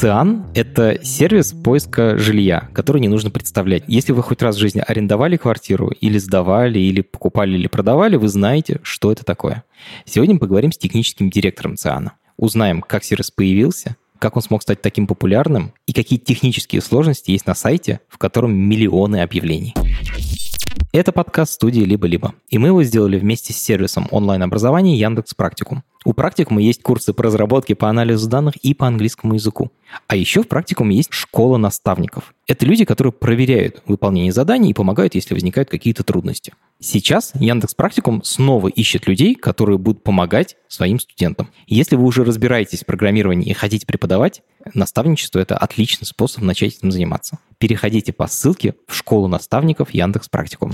Циан — это сервис поиска жилья, который не нужно представлять. Если вы хоть раз в жизни арендовали квартиру, или сдавали, или покупали, или продавали, вы знаете, что это такое. Сегодня мы поговорим с техническим директором Циана. Узнаем, как сервис появился, как он смог стать таким популярным и какие технические сложности есть на сайте, в котором миллионы объявлений. Это подкаст студии «Либо-либо», и мы его сделали вместе с сервисом онлайн-образования Яндекс Практикум. У практикума есть курсы по разработке по анализу данных и по английскому языку. А еще в практикуме есть школа наставников. Это люди, которые проверяют выполнение заданий и помогают, если возникают какие-то трудности. Сейчас Яндекс Практикум снова ищет людей, которые будут помогать своим студентам. Если вы уже разбираетесь в программировании и хотите преподавать, наставничество – это отличный способ начать этим заниматься. Переходите по ссылке в школу наставников Яндекс Практикум.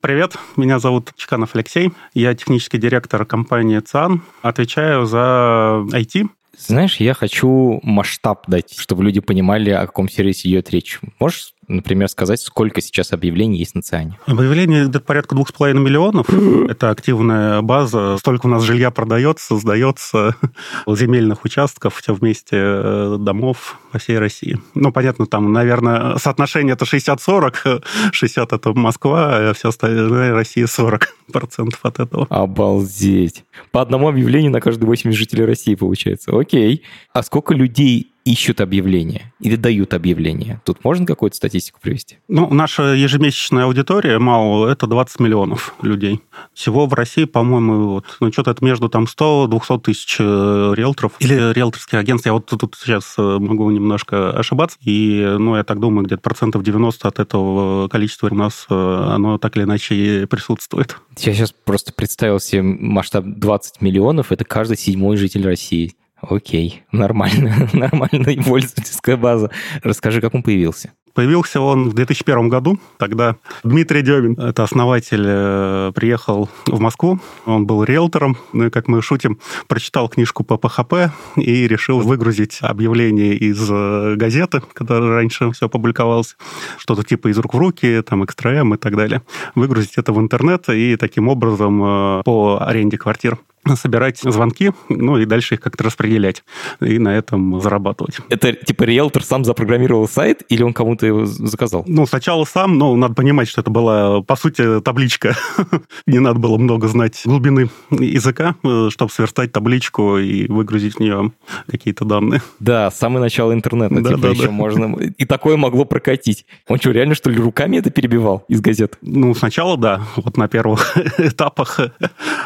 Привет, меня зовут Чеканов Алексей. Я технический директор компании ЦАН. Отвечаю за IT. Знаешь, я хочу масштаб дать, чтобы люди понимали, о каком сервисе идет речь. Можешь например, сказать, сколько сейчас объявлений есть на Циане? Объявлений где-то порядка двух с половиной миллионов. Это активная база. Столько у нас жилья продается, сдается, земельных участков, все вместе э, домов по всей России. Ну, понятно, там, наверное, соотношение это 60-40. 60 это Москва, а все остальное Россия 40 процентов от этого. Обалдеть. По одному объявлению на каждые 80 жителей России получается. Окей. А сколько людей ищут объявления или дают объявления? Тут можно какую-то статистику привести? Ну, наша ежемесячная аудитория, мало, это 20 миллионов людей. Всего в России, по-моему, вот, ну, что-то это между там 100-200 тысяч э, риэлторов или риэлторских агентств. Я вот тут сейчас э, могу немножко ошибаться. И, ну, я так думаю, где-то процентов 90 от этого количества у нас, э, оно так или иначе присутствует. Я сейчас просто представил себе масштаб 20 миллионов. Это каждый седьмой житель России. Окей, нормально, нормальная пользовательская база. Расскажи, как он появился. Появился он в 2001 году. Тогда Дмитрий Демин, это основатель, э, приехал в Москву. Он был риэлтором, ну и, как мы шутим, прочитал книжку по ПХП и решил выгрузить объявление из э, газеты, которая раньше все публиковалось, что-то типа из рук в руки, там, экстраэм и так далее. Выгрузить это в интернет и таким образом э, по аренде квартир собирать звонки, ну и дальше их как-то распределять и на этом зарабатывать. Это типа риэлтор сам запрограммировал сайт или он кому-то его заказал? Ну, сначала сам, но надо понимать, что это была, по сути, табличка. Не надо было много знать глубины языка, э, чтобы сверстать табличку и выгрузить в нее какие-то данные. Да, самое начало интернета. Да, типа да, еще да. можно... И такое могло прокатить. Он что, реально, что ли, руками это перебивал из газет? Ну, сначала, да. Вот на первых этапах.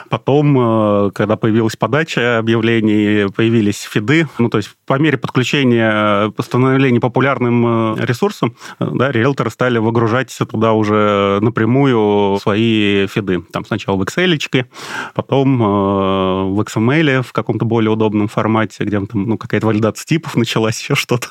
Потом э, когда появилась подача объявлений, появились фиды. Ну, то есть по мере подключения, становления популярным э, ресурсом, э, да, риэлторы стали выгружать туда уже напрямую свои фиды. Там сначала в Excel, потом э, в XML в каком-то более удобном формате, где там ну, какая-то валидация типов началась, еще что-то.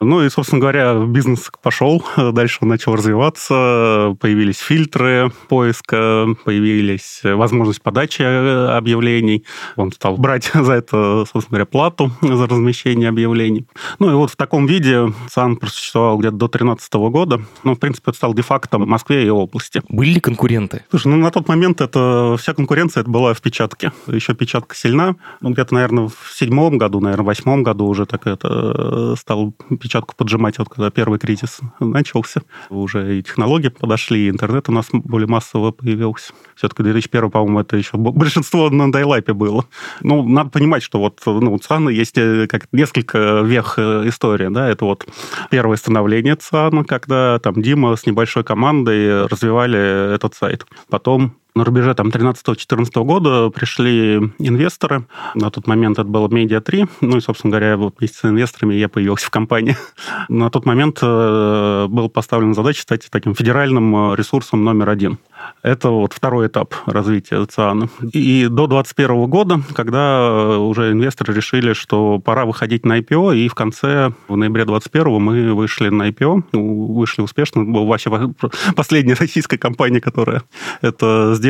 Ну и, собственно говоря, бизнес пошел, дальше он начал развиваться, появились фильтры поиска, появились возможность подачи объявлений, объявлений. Он стал брать за это, собственно говоря, плату за размещение объявлений. Ну и вот в таком виде САН просуществовал где-то до 2013 года. Ну, в принципе, это стал де-факто в Москве и области. Были ли конкуренты? Слушай, ну на тот момент это вся конкуренция это была в печатке. Еще печатка сильна. Ну, где-то, наверное, в седьмом году, наверное, в восьмом году уже так это э, стал печатку поджимать, вот когда первый кризис начался. Уже и технологии подошли, и интернет у нас более массово появился. Все-таки 2001, по-моему, это еще большинство на дайлайпе было. Ну, надо понимать, что вот ну, у ЦАНа есть э, как несколько вех э, истории, да, это вот первое становление ЦАНа, когда там Дима с небольшой командой развивали этот сайт. Потом На рубеже там 13-14 года пришли инвесторы. На тот момент это было Media 3. Ну и, собственно говоря, вот вместе с инвесторами я появился в компании. На тот момент э, был поставлен задача стать таким федеральным э, ресурсом номер один. Это вот второй этап развития ЦИАНа. И до 2021 года, когда э, уже инвесторы решили, что пора выходить на IPO, и в конце, в ноябре 2021 мы вышли на IPO, вышли успешно. Была вообще последняя российская компания, которая это сделала.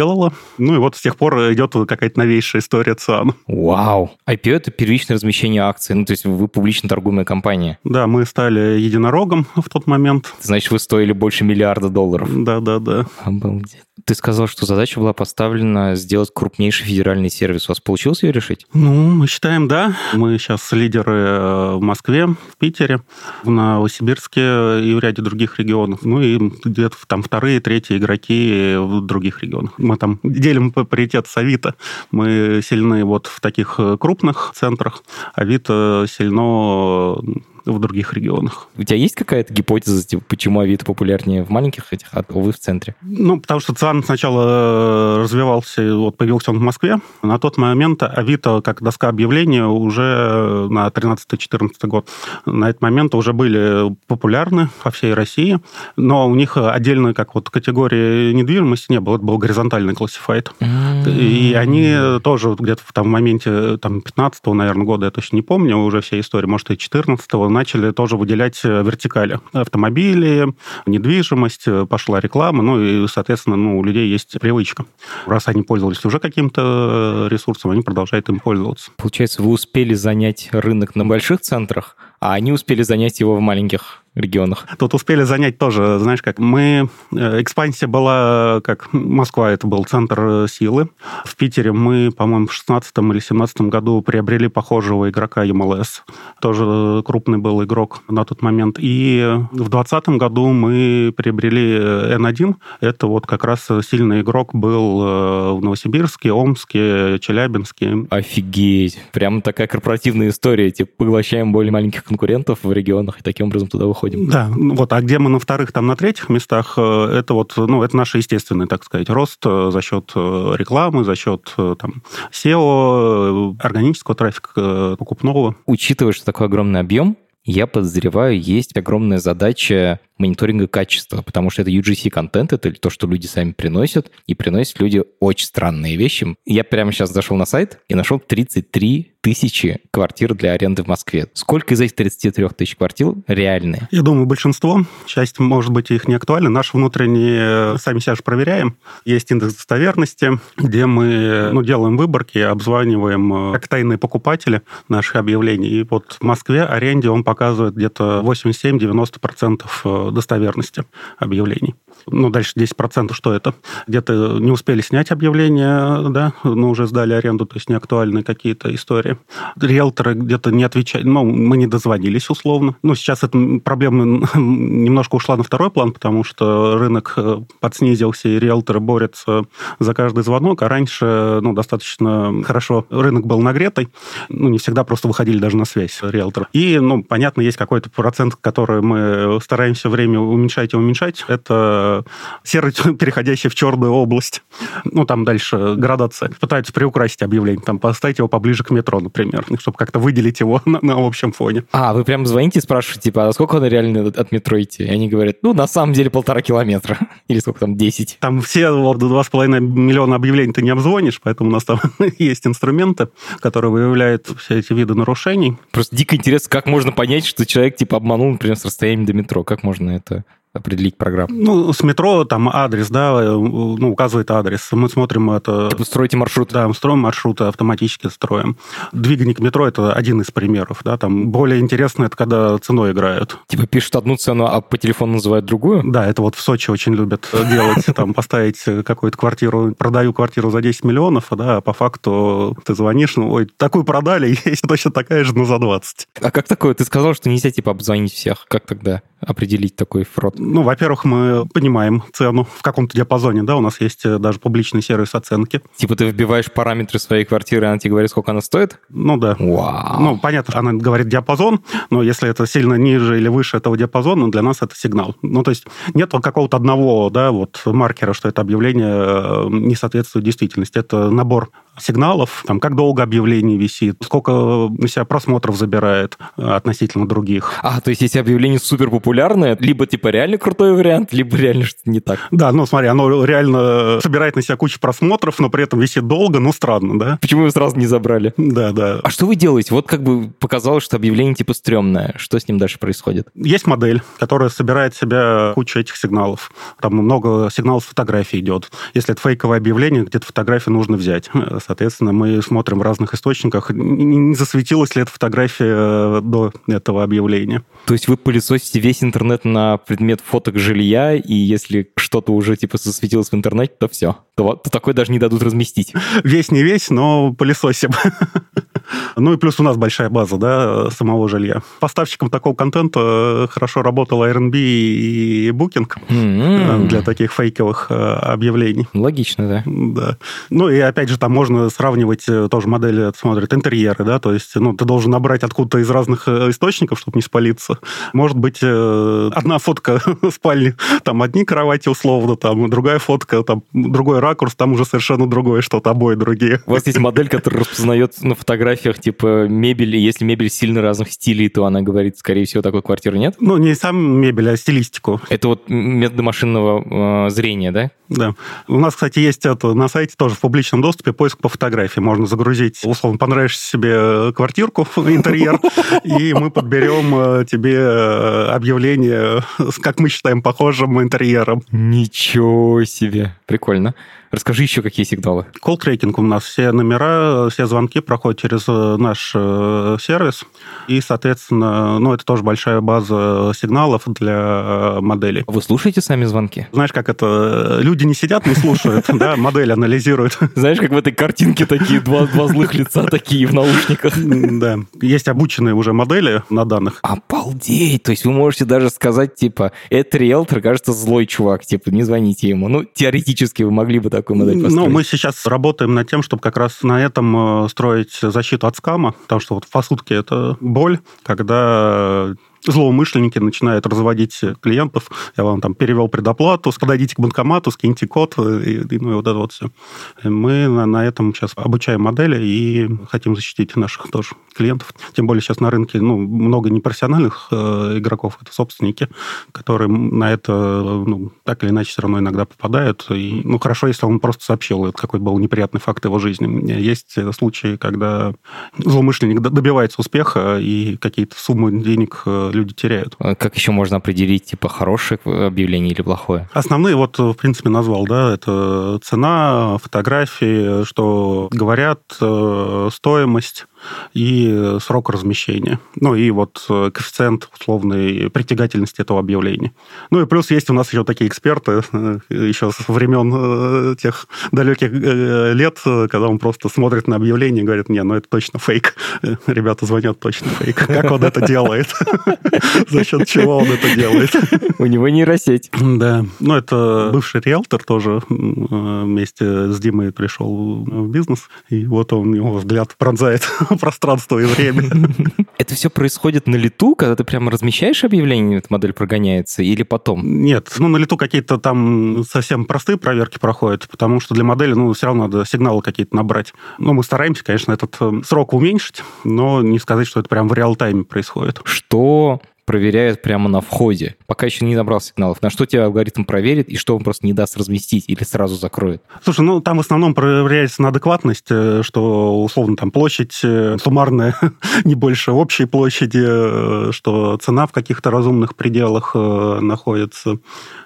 Ну и вот с тех пор идет какая-то новейшая история ЦИАНа. Вау! IPO — это первичное размещение акций, ну то есть вы публично торгуемая компания. Да, мы стали единорогом в тот момент. Значит, вы стоили больше миллиарда долларов. Да-да-да. Обалдеть. Ты сказал, что задача была поставлена сделать крупнейший федеральный сервис. У вас получилось ее решить? Ну, мы считаем, да. Мы сейчас лидеры э, в Москве, в Питере, в Новосибирске и в ряде других регионов. Ну и где-то там вторые, третьи игроки в других регионах. Мы там делим паритет с Авито. Мы сильны вот в таких э, крупных центрах. Авито сильно в других регионах. У тебя есть какая-то гипотеза, типа, почему Авито популярнее в маленьких этих, а вы в центре? Ну, потому что ЦАН сначала э, развивался, вот появился он в Москве. На тот момент Авито, как доска объявления, уже на 13-14 год, на этот момент уже были популярны по всей России, но у них отдельной как вот категории недвижимости не было, это был горизонтальный классифайт. Mm-hmm. И они тоже где-то в том моменте, там, 15-го, наверное, года, я точно не помню, уже все истории, может, и 14-го, начали тоже выделять э, вертикали. Автомобили, недвижимость, э, пошла реклама, ну и, соответственно, ну, у людей есть привычка. Раз они пользовались уже каким-то э, ресурсом, они продолжают им пользоваться. Получается, вы успели занять рынок на больших центрах, а они успели занять его в маленьких регионах. Тут успели занять тоже, знаешь, как мы... Э, экспансия была, как Москва, это был центр э, силы. В Питере мы, по-моему, в 16 или 17 году приобрели похожего игрока МЛС. Тоже крупный был игрок на тот момент. И в 2020 году мы приобрели N1. Это вот как раз сильный игрок был э, в Новосибирске, Омске, Челябинске. Офигеть! Прям такая корпоративная история. Типа поглощаем более маленьких конкурентов в регионах и таким образом туда выходим. Да, ну вот, а где мы на вторых, там на третьих местах, э, это вот, ну, это наш естественный, так сказать, рост э, за счет э, рекламы, за счет там SEO, органического трафика, покупного. Учитывая, что такой огромный объем, я подозреваю, есть огромная задача мониторинга качества, потому что это UGC-контент, это то, что люди сами приносят, и приносят люди очень странные вещи. Я прямо сейчас зашел на сайт и нашел 33 тысячи квартир для аренды в Москве. Сколько из этих 33 тысяч квартир реальные? Я думаю, большинство. Часть, может быть, их не актуальна. Наш внутренний, э, сами себя же проверяем. Есть индекс достоверности, где мы ну, делаем выборки, обзваниваем э, как тайные покупатели наших объявлений. И вот в Москве аренде он показывает где-то 87-90% достоверности объявлений. Ну, дальше 10%, что это? Где-то не успели снять объявление, да, но уже сдали аренду, то есть неактуальные какие-то истории. Риэлторы где-то не отвечают, ну, мы не дозвонились условно. Ну, сейчас эта проблема немножко ушла на второй план, потому что рынок э, подснизился, и риэлторы борются за каждый звонок, а раньше, ну, достаточно хорошо рынок был нагретый, ну, не всегда просто выходили даже на связь риэлторы. И, ну, понятно, есть какой-то процент, который мы стараемся время уменьшать и уменьшать. Это серый, переходящий в черную область. Ну, там дальше градация. Пытаются приукрасить объявление, там поставить его поближе к метро, например, чтобы как-то выделить его на, на общем фоне. А, вы прям звоните и спрашиваете, типа, а сколько он реально от метро идти? И они говорят, ну, на самом деле полтора километра. Или сколько там, 10. Там все вот, 2,5 миллиона объявлений ты не обзвонишь, поэтому у нас там есть инструменты, которые выявляют все эти виды нарушений. Просто дико интересно, как можно понять, что человек, типа, обманул, например, с расстоянием до метро. Как можно это определить программу? Ну, с метро там адрес, да, ну, указывает адрес. Мы смотрим это... Типа строите маршрут? Да, мы строим маршруты, автоматически строим. Двигание к метро – это один из примеров, да, там более интересно это когда ценой играют. Типа пишут одну цену, а по телефону называют другую? Да, это вот в Сочи очень любят делать, там, поставить какую-то квартиру, продаю квартиру за 10 миллионов, да, а по факту ты звонишь, ну, ой, такую продали, есть точно такая же, но за 20. А как такое? Ты сказал, что нельзя, типа, обзвонить всех. Как тогда? определить такой фрод? Ну, во-первых, мы понимаем цену в каком-то диапазоне, да, у нас есть э, даже публичный сервис оценки. Типа ты вбиваешь параметры своей квартиры, она тебе говорит, сколько она стоит? Ну да. Вау. Ну, понятно, она говорит диапазон, но если это сильно ниже или выше этого диапазона, для нас это сигнал. Ну, то есть нет какого-то одного, да, вот маркера, что это объявление э, не соответствует действительности. Это набор сигналов, там, как долго объявление висит, сколько на себя просмотров забирает э, относительно других. А, то есть если объявление супер популярное, либо типа реально крутой вариант, либо реально что-то не так. Да, ну смотри, оно реально собирает на себя кучу просмотров, но при этом висит долго, ну странно, да? Почему вы сразу не забрали? Да, да. А что вы делаете? Вот как бы показалось, что объявление типа стрёмное. Что с ним дальше происходит? Есть модель, которая собирает в себя кучу этих сигналов. Там много сигналов фотографий идет. Если это фейковое объявление, где-то фотографии нужно взять. Соответственно, мы смотрим в разных источниках, не засветилась ли эта фотография э, до этого объявления. То есть вы пылесосите весь интернет на предмет фоток жилья, и если что-то уже типа засветилось в интернете, то все. То, то такое даже не дадут разместить. Весь не весь, но пылесосим. Ну и плюс у нас большая база, да, самого жилья. Поставщиком такого контента э, хорошо работал Airbnb и Booking mm-hmm. для таких фейковых э, объявлений. Логично, да. Да. Ну и опять же там можно сравнивать тоже модели, смотрят интерьеры, да, то есть, ну, ты должен набрать откуда-то из разных источников, чтобы не спалиться. Может быть, одна фотка спальни, там одни кровати условно, там другая фотка, там другой ракурс, там уже совершенно другое что-то, обои другие. У вас есть модель, которая распознает на фотографиях, типа, мебель, если мебель сильно разных стилей, то она говорит, скорее всего, такой квартиры нет? Ну, не сам мебель, а стилистику. Это вот методы машинного э, зрения, да? Да. У нас, кстати, есть это на сайте тоже в публичном доступе поиск по фотографии. Можно загрузить, условно, понравишься себе квартирку, интерьер, и мы подберем э, тебе э, объявление как мы считаем, похожим интерьером. Ничего себе. Прикольно. Расскажи еще, какие сигналы. Колл-трекинг у нас. Все номера, все звонки проходят через э, наш э, сервис. И, соответственно, ну, это тоже большая база сигналов для моделей. Вы слушаете сами звонки? Знаешь, как это? Люди не сидят, не слушают, да, модель анализирует. Знаешь, как в этой картинке такие два, два злых лица такие в наушниках. Да. Есть обученные уже модели на данных. Обалдеть! То есть вы можете даже сказать, типа, это риэлтор, кажется, злой чувак, типа, не звоните ему. Ну, теоретически вы могли бы такую модель построить? Ну, мы сейчас работаем над тем, чтобы как раз на этом э, строить защиту от скама, потому что вот в фасудке это боль, когда злоумышленники начинают разводить клиентов. Я вам там перевел предоплату, подойдите к банкомату, скиньте код, и, и, ну, и вот это вот все. Мы на, на этом сейчас обучаем модели и хотим защитить наших тоже клиентов. Тем более сейчас на рынке ну, много непрофессиональных э, игроков, это собственники, которые на это ну, так или иначе все равно иногда попадают. И, ну, хорошо, если он просто сообщил какой-то был неприятный факт его жизни. Есть случаи, когда злоумышленник добивается успеха, и какие-то суммы денег э, люди теряют. А как еще можно определить, типа, хорошее объявление или плохое? Основные, вот, в принципе, назвал, да, это цена, фотографии, что говорят, э, стоимость, и срок размещения. Ну и вот э, коэффициент условной притягательности этого объявления. Ну и плюс есть у нас еще такие эксперты, э, еще со времен э, тех далеких лет, когда он просто смотрит на объявление и говорит, не, ну это точно фейк. Ребята звонят, точно фейк. Как он это делает? За счет чего он это делает? У него нейросеть. Да. Ну это бывший риэлтор тоже вместе с Димой пришел в бизнес, и вот он, его взгляд пронзает пространство и время. Это все происходит на лету, когда ты прямо размещаешь объявление, эта модель прогоняется, или потом? Нет, ну на лету какие-то там совсем простые проверки проходят, потому что для модели, ну, все равно надо сигналы какие-то набрать. Ну, мы стараемся, конечно, этот э, срок уменьшить, но не сказать, что это прям в реал-тайме происходит. Что проверяет прямо на входе, пока еще не набрал сигналов. На что тебя алгоритм проверит и что он просто не даст разместить или сразу закроет? Слушай, ну там в основном проверяется на адекватность, э, что условно там площадь э, суммарная не больше общей площади, э, что цена в каких-то разумных пределах находится.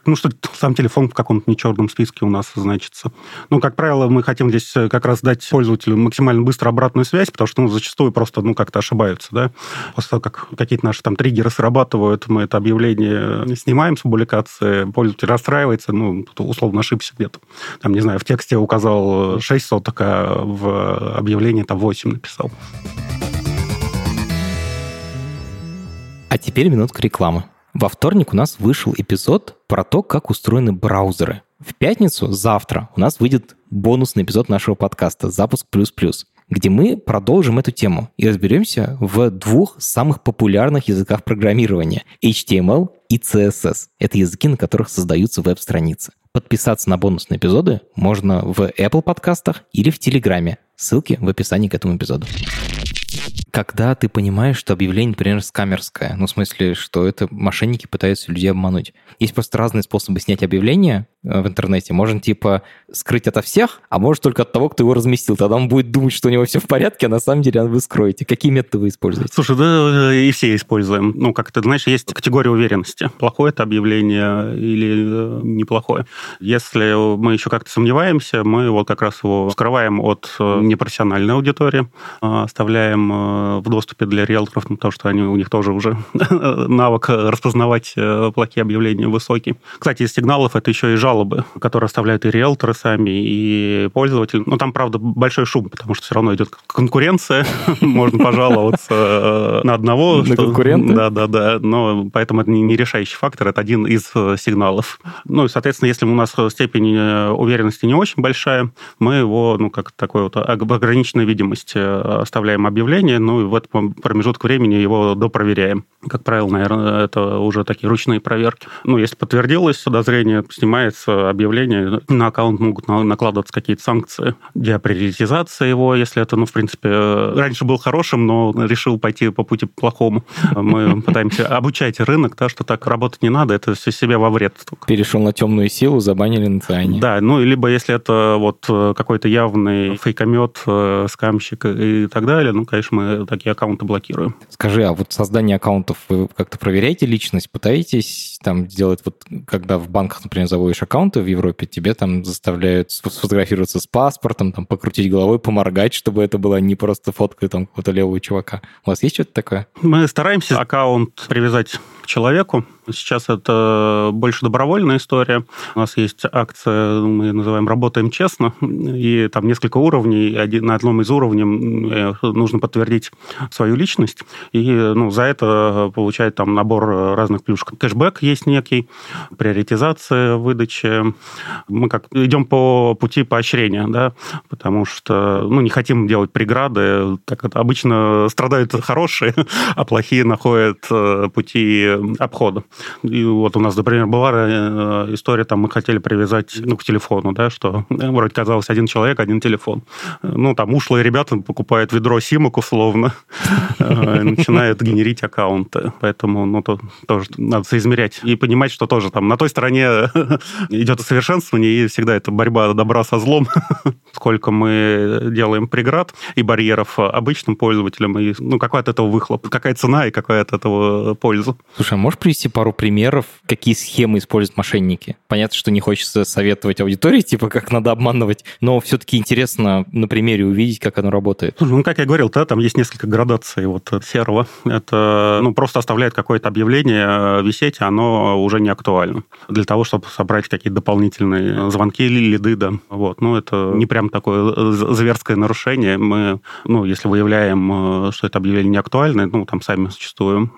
Ну, что сам телефон в каком-то не черном списке у нас значится. Ну, как правило, мы хотим здесь как раз дать пользователю максимально быстро обратную связь, потому что ну, зачастую просто ну, как-то ошибаются. Да? После того, как какие-то наши там триггеры срабатывают, мы это объявление снимаем с публикации, пользователь расстраивается, ну, условно ошибся где-то. Там, не знаю, в тексте указал 6 соток, а в объявлении там 8 написал. А теперь минутка рекламы. Во вторник у нас вышел эпизод про то, как устроены браузеры. В пятницу, завтра, у нас выйдет бонусный эпизод нашего подкаста «Запуск плюс-плюс», где мы продолжим эту тему и разберемся в двух самых популярных языках программирования – HTML и CSS. Это языки, на которых создаются веб-страницы. Подписаться на бонусные эпизоды можно в Apple подкастах или в Телеграме. Ссылки в описании к этому эпизоду когда ты понимаешь, что объявление, например, скамерское, ну, в смысле, что это мошенники пытаются людей обмануть. Есть просто разные способы снять объявление э, в интернете. Можно, типа, скрыть ото всех, а может только от того, кто его разместил. Тогда он будет думать, что у него все в порядке, а на самом деле вы скроете. Какие методы вы используете? Слушай, да и все используем. Ну, как ты знаешь, есть категория уверенности. Плохое это объявление или э, неплохое. Если мы еще как-то сомневаемся, мы вот как раз его скрываем от э, непрофессиональной аудитории, оставляем в доступе для риэлторов, ну, потому что они, у них тоже уже навык распознавать э, плохие объявления высокий. Кстати, из сигналов это еще и жалобы, которые оставляют и риэлторы сами, и пользователи. Ну, там, правда, большой шум, потому что все равно идет конкуренция, можно пожаловаться э, на одного. На конкурента? Да, да, да. Но поэтому это не решающий фактор, это один из э, сигналов. Ну, и, соответственно, если у нас степень уверенности не очень большая, мы его, ну, как такой вот ограниченной видимости оставляем объявление, ну и в этот промежуток времени его допроверяем. Как правило, наверное, это уже такие ручные проверки. Ну, если подтвердилось подозрение, снимается объявление, на аккаунт могут накладываться какие-то санкции, деоприоритизация его, если это, ну, в принципе, раньше был хорошим, но решил пойти по пути плохому. Мы пытаемся обучать рынок, да, что так работать не надо, это все себе во вред. Только. Перешел на темную силу, забанили на Циане. Да, ну, либо если это вот какой-то явный фейкомет, э, скамщик и так далее, ну, конечно, мы такие аккаунты блокируем. Скажи, а вот создание аккаунтов, вы как-то проверяете личность? Пытаетесь там сделать, вот когда в банках, например, заводишь аккаунты в Европе, тебе там заставляют сфотографироваться с паспортом, там покрутить головой, поморгать, чтобы это была не просто фотка там какого-то левого чувака. У вас есть что-то такое? Мы стараемся аккаунт привязать человеку, Сейчас это больше добровольная история. У нас есть акция, мы называем «Работаем честно», и там несколько уровней. Один, на одном из уровней э, нужно подтвердить свою личность, и ну, за это получать там набор разных плюшек. Кэшбэк есть некий, приоритизация выдачи. Мы как идем по пути поощрения, да, потому что ну, не хотим делать преграды. Так это обычно страдают хорошие, а плохие находят э, пути обхода. И вот у нас, например, была э, история, там мы хотели привязать ну, к телефону, да, что э, вроде казалось один человек, один телефон. Ну, там ушлые ребята покупают ведро симок условно, э, начинают генерить аккаунты. Поэтому, ну, то, тоже надо соизмерять и понимать, что тоже там на той стороне идет усовершенствование, и всегда это борьба добра со злом. Сколько мы делаем преград и барьеров обычным пользователям, и, ну, какой от этого выхлоп, какая цена и какая от этого польза. Слушай, а можешь привести пару примеров, какие схемы используют мошенники? Понятно, что не хочется советовать аудитории, типа, как надо обманывать, но все-таки интересно на примере увидеть, как оно работает. Ну, как я говорил, да, там есть несколько градаций вот серого. Это, ну, просто оставляет какое-то объявление э, висеть, а оно уже не актуально. Для того, чтобы собрать какие-то дополнительные звонки или лиды, да. Вот. Ну, это не прям такое э, зверское нарушение. Мы, ну, если выявляем, э, что это объявление не актуальное, ну, там сами зачастую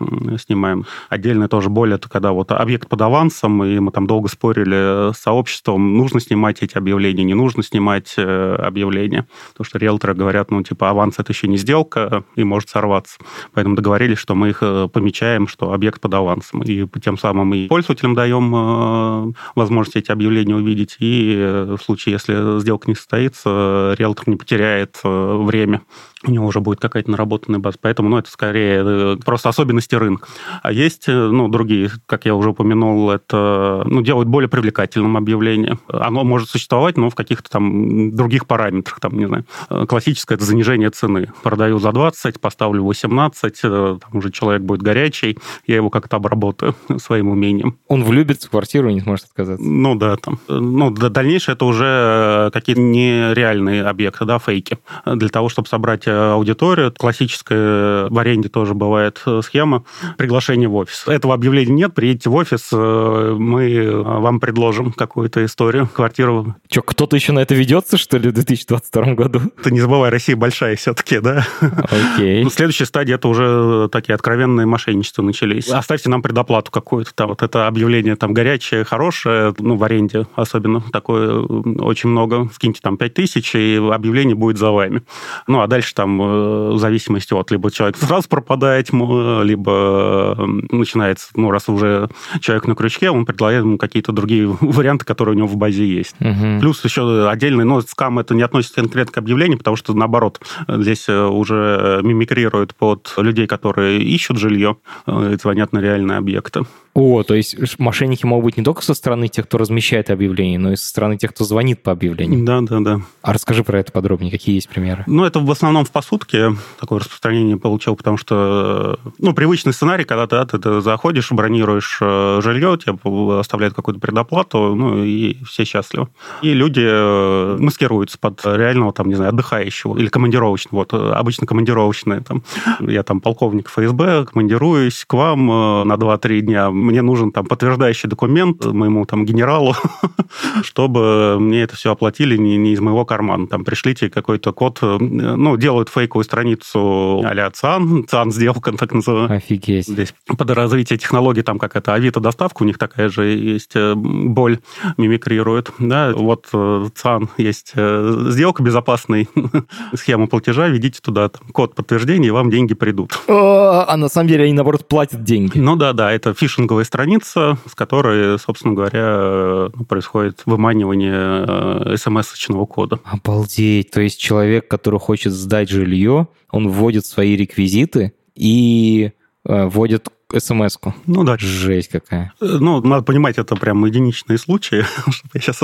снимаем. Отдельно тоже более, это когда вот объект под авансом, и мы там долго спорили с сообществом, нужно снимать эти объявления, не нужно снимать э, объявления. Потому что риэлторы говорят, ну, типа, аванс это еще не сделка, и может сорваться. Поэтому договорились, что мы их э, помечаем, что объект под авансом. И тем самым и пользователям даем э, возможность эти объявления увидеть, и в случае, если сделка не состоится, риэлтор не потеряет время у него уже будет какая-то наработанная база. Поэтому, ну, это скорее э, просто особенности рынка. А есть, э, ну, другие, как я уже упомянул, это, ну, делают более привлекательным объявление. Оно может существовать, но в каких-то там других параметрах, там, не знаю. Э, классическое – это занижение цены. Продаю за 20, поставлю 18, там уже человек будет горячий, я его как-то обработаю своим умением. Он влюбится в квартиру и не сможет отказаться. Ну, да, там. Ну, дальнейшее – это уже какие-то нереальные объекты, да, фейки. Для того, чтобы собрать аудиторию. Классическая в аренде тоже бывает схема приглашения в офис. Этого объявления нет, приедете в офис, мы вам предложим какую-то историю, квартиру. Что, кто-то еще на это ведется, что ли, в 2022 году? Ты не забывай, Россия большая все-таки, да? Окей. Okay. Следующая стадия, это уже такие откровенные мошенничества начались. Оставьте нам предоплату какую-то там. Вот это объявление там горячее, хорошее, ну, в аренде особенно такое очень много. Скиньте там 5 тысяч, и объявление будет за вами. Ну, а дальше там э, в зависимости от либо человек сразу пропадает, либо начинается, ну, раз уже человек на крючке, он предлагает ему какие-то другие варианты, которые у него в базе есть. Угу. Плюс еще отдельный, но скам это не относится конкретно к объявлению, потому что, наоборот, здесь э, уже мимикрирует под людей, которые ищут жилье, э, звонят на реальные объекты. О, то есть мошенники могут быть не только со стороны тех, кто размещает объявление, но и со стороны тех, кто звонит по объявлению. Да, да, да. А расскажи про это подробнее, какие есть примеры? Ну, это в основном в посудке такое распространение получил, потому что, ну, привычный сценарий, когда ты, да, ты заходишь, бронируешь э, жилье, тебе оставляют какую-то предоплату, ну, и все счастливы. И люди э, маскируются под реального, там, не знаю, отдыхающего или командировочного. Вот, э, обычно командировочные, там, я там полковник ФСБ, командируюсь к вам на 2-3 дня, мне нужен там подтверждающий документ моему там генералу, чтобы мне это все оплатили не, не из моего кармана. Там пришлите какой-то код, ну, делают фейковую страницу а-ля ЦАН, ЦАН сделка, так называемая. Офигеть. Здесь под развитие технологий, там как это, Авито доставка, у них такая же есть э, боль, мимикрирует. Да, вот э, ЦАН есть сделка безопасной, схема платежа, введите туда там, код подтверждения, и вам деньги придут. А на самом деле они, наоборот, платят деньги. Ну да, да, это фишинг фишинговая страница, с которой, собственно говоря, ну, происходит выманивание э, смс-очного кода. Обалдеть. То есть человек, который хочет сдать жилье, он вводит свои реквизиты и э, вводит смс-ку. Ну да. Жесть какая. Э, ну, надо понимать, это прям единичные случаи, что я сейчас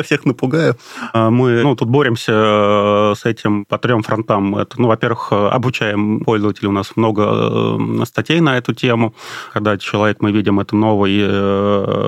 всех напугаю. А мы, ну, тут боремся э, с этим по трем фронтам. Это, ну, во-первых, обучаем пользователей. У нас много э, статей на эту тему. Когда человек, мы видим, это новый,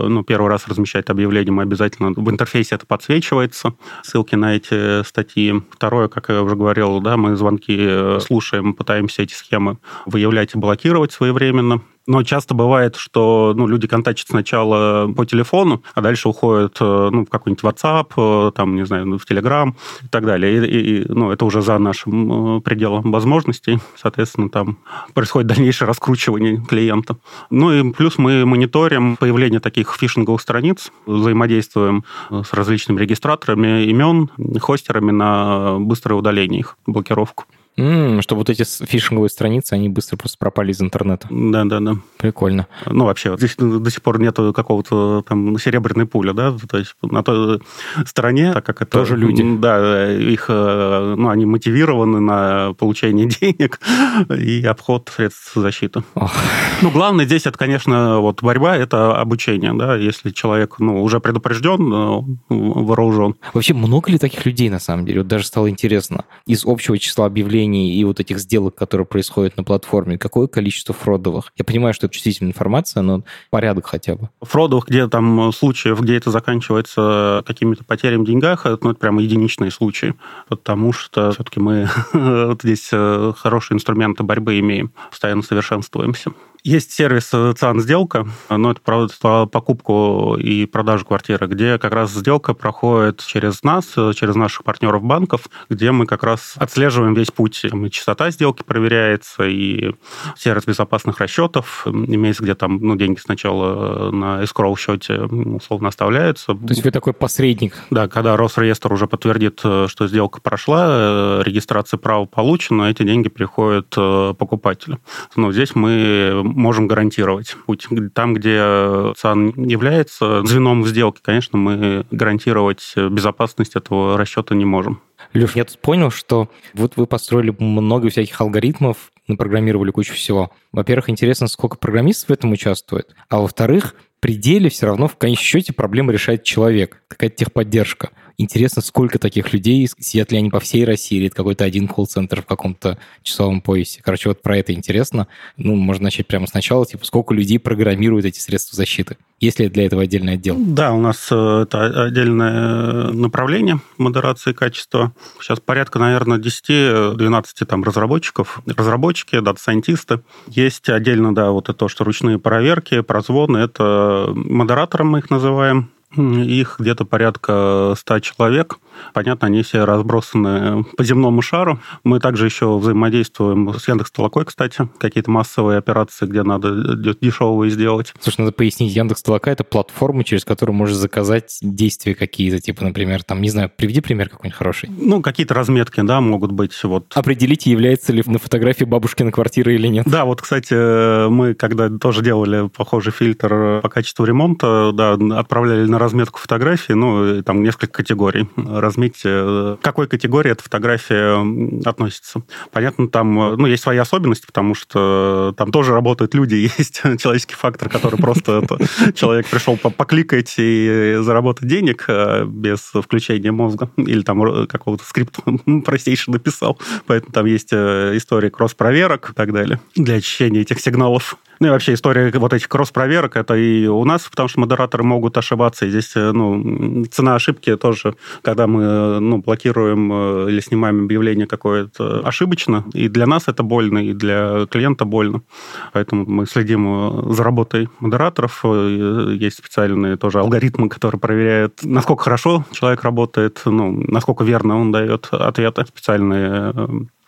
ну, первый раз размещает объявление, мы обязательно в интерфейсе это подсвечивается, ссылки на эти статьи. Второе, как я уже говорил, да, мы звонки слушаем, пытаемся эти схемы выявлять и блокировать своевременно. Но часто бывает, что ну, люди контактят сначала по телефону, а дальше уходят э, ну, в какой-нибудь WhatsApp, э, там, не знаю, в Telegram и так далее. И, и, ну, это уже за нашим э, пределом возможностей. Соответственно, там происходит дальнейшее раскручивание клиента. Ну и плюс мы мониторим появление таких фишинговых страниц, взаимодействуем с различными регистраторами имен, хостерами на быстрое удаление их, блокировку. Mm, чтобы вот эти фишинговые страницы, они быстро просто пропали из интернета. Да, да, да. Прикольно. Ну, вообще, здесь до сих пор нету какого-то там серебряной пули, да, то есть на той стороне, так как это... Тоже люди. Да, их, э, ну, они мотивированы на получение денег и обход средств защиты. Ох. Ну, главное здесь, это, конечно, вот борьба, это обучение, да, если человек, ну, уже предупрежден, э, вооружен. Вообще, много ли таких людей, на самом деле? Вот даже стало интересно. Из общего числа объявлений объявлений и вот этих сделок, которые происходят на платформе, какое количество фродовых? Я понимаю, что это чувствительная информация, но порядок хотя бы. Фродовых, где там случаев, где это заканчивается какими-то потерями в деньгах, ну, это прямо единичные случаи, потому что все-таки мы здесь э, хорошие инструменты борьбы имеем, постоянно совершенствуемся. Есть сервис ЦАН сделка, но это про покупку и продажу квартиры, где как раз сделка проходит через нас, через наших партнеров банков, где мы как раз отслеживаем весь путь. И частота сделки проверяется, и сервис безопасных расчетов имеется, где там ну, деньги сначала на escrow счете условно оставляются. То есть вы такой посредник? Да, когда Росреестр уже подтвердит, что сделка прошла, регистрация права получена, эти деньги приходят э, покупателю. Но здесь мы можем гарантировать путь. Там, где ЦАН является звеном в сделке, конечно, мы гарантировать безопасность этого расчета не можем. Леш, я тут понял, что вот вы построили много всяких алгоритмов, напрограммировали кучу всего. Во-первых, интересно, сколько программистов в этом участвует, а во-вторых, при деле все равно в конечном счете проблему решает человек, какая-то техподдержка. Интересно, сколько таких людей, сидят ли они по всей России, или это какой-то один колл-центр в каком-то часовом поясе. Короче, вот про это интересно. Ну, можно начать прямо сначала, типа, сколько людей программируют эти средства защиты? Есть ли для этого отдельный отдел? Да, у нас э, это отдельное направление модерации качества. Сейчас порядка, наверное, 10-12 там разработчиков. Разработчики, дата-сайентисты. Есть отдельно, да, вот это то, что ручные проверки, прозвоны. Это модератором мы их называем. Их где-то порядка 100 человек. Понятно, они все разбросаны по земному шару. Мы также еще взаимодействуем с Яндекс Толокой, кстати, какие-то массовые операции, где надо дешевые сделать. Слушай, надо пояснить, Яндекс Толока — это платформа, через которую можешь заказать действия какие-то, типа, например, там, не знаю, приведи пример какой-нибудь хороший. Ну, какие-то разметки, да, могут быть. Вот. Определите, является ли на фотографии бабушкина квартира или нет. Да, вот, кстати, мы когда тоже делали похожий фильтр по качеству ремонта, да, отправляли на разметку фотографии, ну, там несколько категорий разметить, э, к какой категории эта фотография относится. Понятно, там э, ну, есть свои особенности, потому что там тоже работают люди, есть человеческий фактор, который просто человек пришел покликать и заработать денег э, без включения мозга, или там какого-то скрипта простейшего написал. Поэтому там есть история кросс-проверок и так далее для очищения этих сигналов. Ну и вообще история вот этих кросс-проверок, это и у нас, потому что модераторы могут ошибаться. И здесь ну, цена ошибки тоже, когда мы ну, блокируем э, или снимаем объявление какое-то ошибочно, и для нас это больно, и для клиента больно. Поэтому мы следим э, за работой модераторов. Э, есть специальные тоже алгоритмы, которые проверяют, насколько хорошо человек работает, ну, насколько верно он дает ответы. Специальные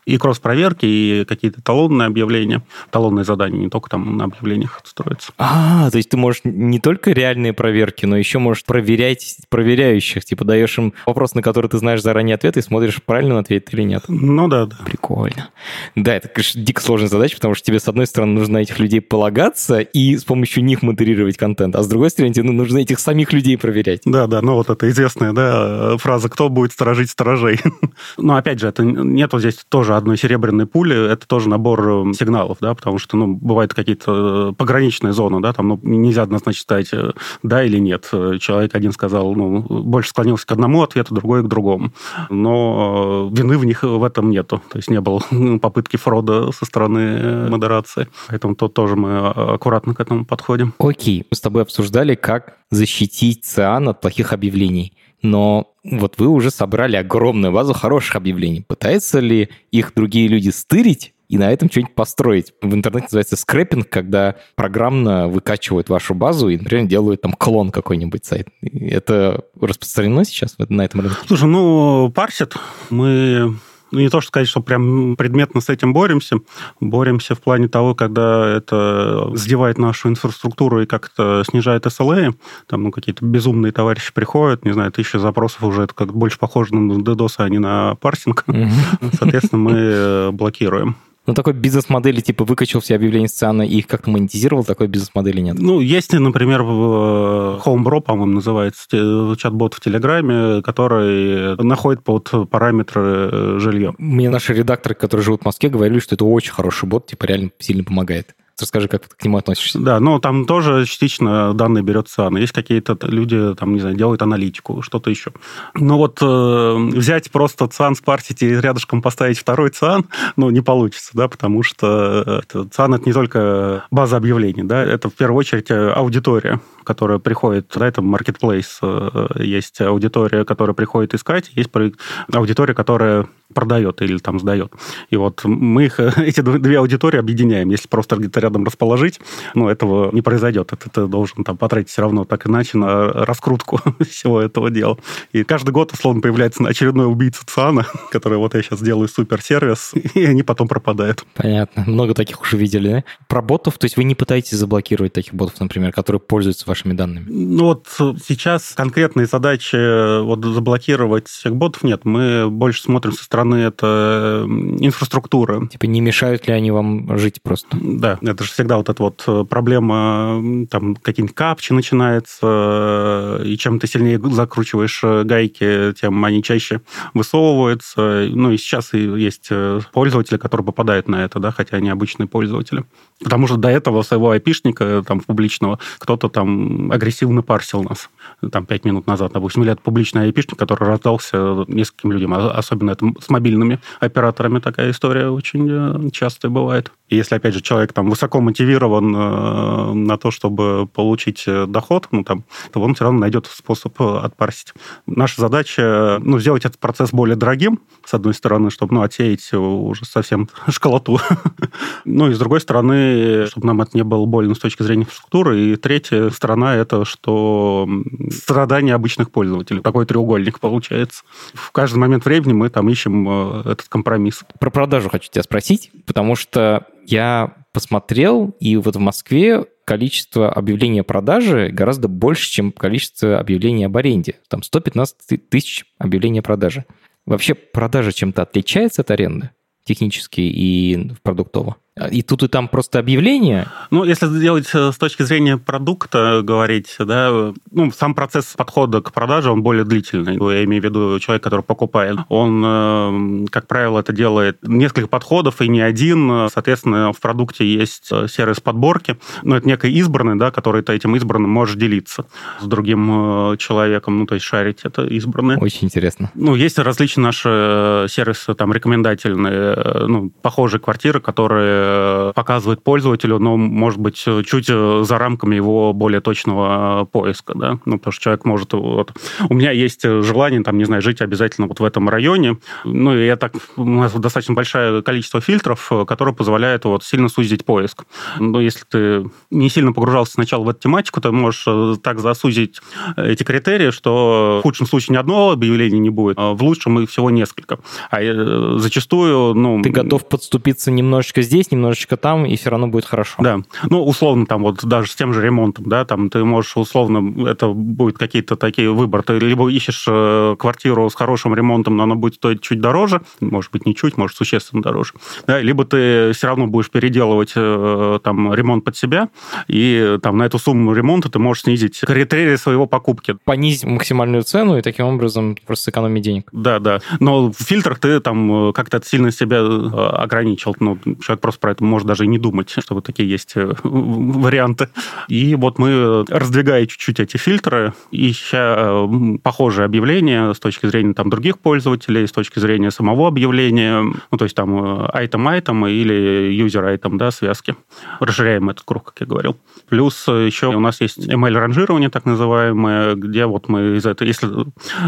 и кросс-проверки, и какие-то талонные объявления, талонные задания, не только там на объявлениях строятся. А, то есть ты можешь не только реальные проверки, но еще можешь проверять проверяющих, типа даешь им вопрос, на который ты знаешь заранее ответ, и смотришь, правильно он ответит или нет. Ну да, да. Прикольно. Да, это, конечно, дико сложная задача, потому что тебе, с одной стороны, нужно на этих людей полагаться и с помощью них модерировать контент, а с другой стороны, тебе нужно этих самих людей проверять. Да, да, ну вот это известная да, фраза «Кто будет сторожить сторожей?». Но опять же, это нет вот здесь тоже одной серебряной пули, это тоже набор э, сигналов, да, потому что, ну, бывают какие-то э, пограничные зоны, да, там, ну, нельзя однозначно ставить э, да или нет. Человек один сказал, ну, больше склонился к одному ответу, другой к другому. Но вины в них в этом нету. То есть не было попытки фрода со стороны модерации. Поэтому тут тоже мы аккуратно к этому подходим. Окей. Мы с тобой обсуждали, как защитить ЦИАН от плохих объявлений но вот вы уже собрали огромную базу хороших объявлений. Пытаются ли их другие люди стырить и на этом что-нибудь построить. В интернете называется скрэпинг, когда программно выкачивают вашу базу и, например, делают там клон какой-нибудь сайт. Это распространено сейчас на этом рынке? Слушай, ну, парсит. Мы ну, не то, что сказать, что прям предметно с этим боремся. Боремся в плане того, когда это сдевает нашу инфраструктуру и как-то снижает SLA. Там ну, какие-то безумные товарищи приходят, не знаю, тысяча запросов уже, это как больше похоже на DDoS, а не на парсинг. Соответственно, мы блокируем. Ну, такой бизнес-модели, типа, выкачал все объявления сцены и их как-то монетизировал, такой бизнес-модели нет? Ну, есть, например, в Homebro, по-моему, называется чат-бот в Телеграме, который находит под параметры э, жилье. Мне наши редакторы, которые живут в Москве, говорили, что это очень хороший бот, типа, реально сильно помогает. Расскажи, как ты к нему относишься. Да, ну там тоже частично данные берет ЦИАН. Есть какие-то люди, там, не знаю, делают аналитику, что-то еще. Но вот э, взять просто ЦИАН, спарсить и рядышком поставить второй ЦИАН, ну, не получится, да, потому что это, ЦИАН – это не только база объявлений, да, это в первую очередь аудитория, которая приходит, да, это marketplace, э, есть аудитория, которая приходит искать, есть аудитория, которая продает или там сдает. И вот мы их, эти две аудитории объединяем. Если просто где-то рядом расположить, ну, этого не произойдет. Это ты должен там потратить все равно так иначе на раскрутку всего этого дела. И каждый год, условно, появляется очередной убийца ЦАНа, который вот я сейчас делаю суперсервис, и они потом пропадают. Понятно. Много таких уже видели, да? Про ботов, то есть вы не пытаетесь заблокировать таких ботов, например, которые пользуются вашими данными? Ну вот сейчас конкретные задачи вот заблокировать всех ботов нет. Мы больше смотрим со стороны это инфраструктура. Типа не мешают ли они вам жить просто? Да, это же всегда вот эта вот э, проблема, там какие-нибудь капчи начинается, и чем ты сильнее закручиваешь э, гайки, тем они чаще высовываются. Ну и сейчас есть пользователи, которые попадают на это, да, хотя они обычные пользователи. Потому что до этого своего айпишника там публичного кто-то там агрессивно парсил нас там пять минут назад, допустим, или это публичный айпишник, который раздался нескольким людям, а, особенно это с мобильными операторами такая история очень э, часто бывает. И если, опять же, человек там высоко мотивирован э, на то, чтобы получить э, доход, ну, там, то он все равно найдет способ отпарсить. Наша задача, ну, сделать этот процесс более дорогим, с одной стороны, чтобы, ну, отсеять уже совсем школоту. ну, и с другой стороны, чтобы нам это не было больно с точки зрения инфраструктуры. И третья сторона – это что страдания обычных пользователей. Такой треугольник получается. В каждый момент времени мы там ищем э, этот компромисс. Про продажу хочу тебя спросить, потому что я посмотрел, и вот в Москве количество объявлений о продаже гораздо больше, чем количество объявлений об аренде. Там 115 тысяч объявлений о продаже. Вообще продажа чем-то отличается от аренды технически и продуктово? И тут и там просто объявление? Ну, если сделать э, с точки зрения продукта говорить, да, ну, сам процесс подхода к продаже, он более длительный. Я имею в виду человек, который покупает. Он, э, как правило, это делает несколько подходов, и не один. Соответственно, в продукте есть э, сервис подборки. Но это некий избранный, да, который ты этим избранным можешь делиться с другим человеком, ну, то есть шарить это избранное. Очень интересно. Ну, есть различные наши сервисы, там, рекомендательные, ну, похожие квартиры, которые Э, показывает пользователю, но, может быть, чуть э, за рамками его более точного поиска, да, ну, потому что человек может... Вот, у меня есть желание, там, не знаю, жить обязательно вот в этом районе, ну, и это у нас достаточно большое количество фильтров, которые позволяют вот сильно сузить поиск. Но если ты не сильно погружался сначала в эту тематику, ты можешь э, так засузить эти критерии, что в худшем случае ни одного объявления не будет, а в лучшем их всего несколько. А зачастую, ну... Ты готов подступиться немножечко здесь, немножечко там, и все равно будет хорошо. Да. Ну, условно, там вот даже с тем же ремонтом, да, там ты можешь условно, это будет какие-то такие выборы. Ты либо ищешь э, квартиру с хорошим ремонтом, но она будет стоить чуть дороже, может быть, не чуть, может, существенно дороже, да, либо ты все равно будешь переделывать э, там ремонт под себя, и там на эту сумму ремонта ты можешь снизить критерии своего покупки. Понизить максимальную цену и таким образом просто сэкономить денег. Да, да. Но в фильтрах ты там э, как-то сильно себя ограничил. Ну, человек просто про это может даже и не думать, что вот такие есть э, варианты. И вот мы, раздвигая чуть-чуть эти фильтры, ища э, похожие объявления с точки зрения там, других пользователей, с точки зрения самого объявления, ну, то есть там item-item э, или user-item, да, связки. Расширяем этот круг, как я говорил. Плюс еще у нас есть ML-ранжирование, так называемое, где вот мы из этого, если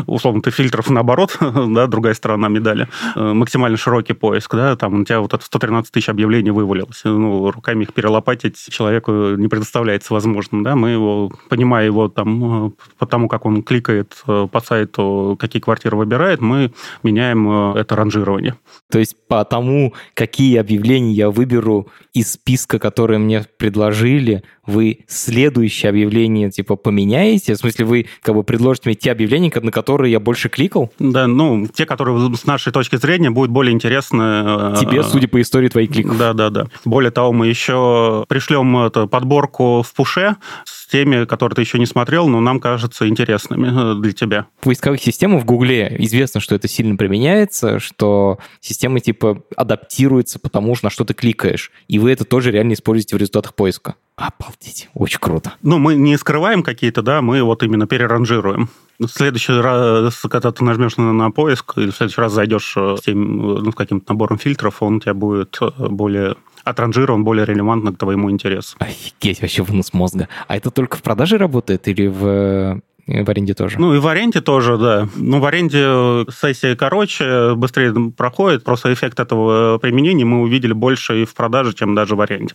условно ты фильтров наоборот, да, другая сторона медали, максимально широкий поиск, да, там у тебя вот это 113 тысяч объявлений не вывалилось. Ну, руками их перелопатить человеку не предоставляется возможным. Да? Мы его, понимая его там, э, по тому, как он кликает э, по сайту, какие квартиры выбирает, мы меняем э, это ранжирование. То есть по тому, какие объявления я выберу из списка, которые мне предложили, вы следующее объявление типа поменяете? В смысле, вы как бы предложите мне те объявления, на которые я больше кликал? Да, ну, те, которые с нашей точки зрения будут более интересны. Тебе, судя по истории твоих кликов. Да, да, да. Более того, мы еще пришлем эту подборку в пуше с теми, которые ты еще не смотрел, но нам кажется интересными э, для тебя. Поисковых систем в Гугле известно, что это сильно применяется, что система типа адаптируется потому, на что ты кликаешь, и вы это тоже реально используете в результатах поиска. Обалдеть, очень круто. Ну, мы не скрываем какие-то, да, мы вот именно переранжируем. В следующий раз, когда ты нажмешь на, на поиск, или в следующий раз зайдешь э, с тем, э, ну, с каким-то набором фильтров, он у тебя будет более отранжирован более релевантно к твоему интересу. Офигеть, вообще вынос мозга. А это только в продаже работает или в э, в аренде тоже. Ну, и в аренде тоже, да. Ну, в аренде сессия короче, быстрее проходит. Просто эффект этого применения мы увидели больше и в продаже, чем даже в аренде.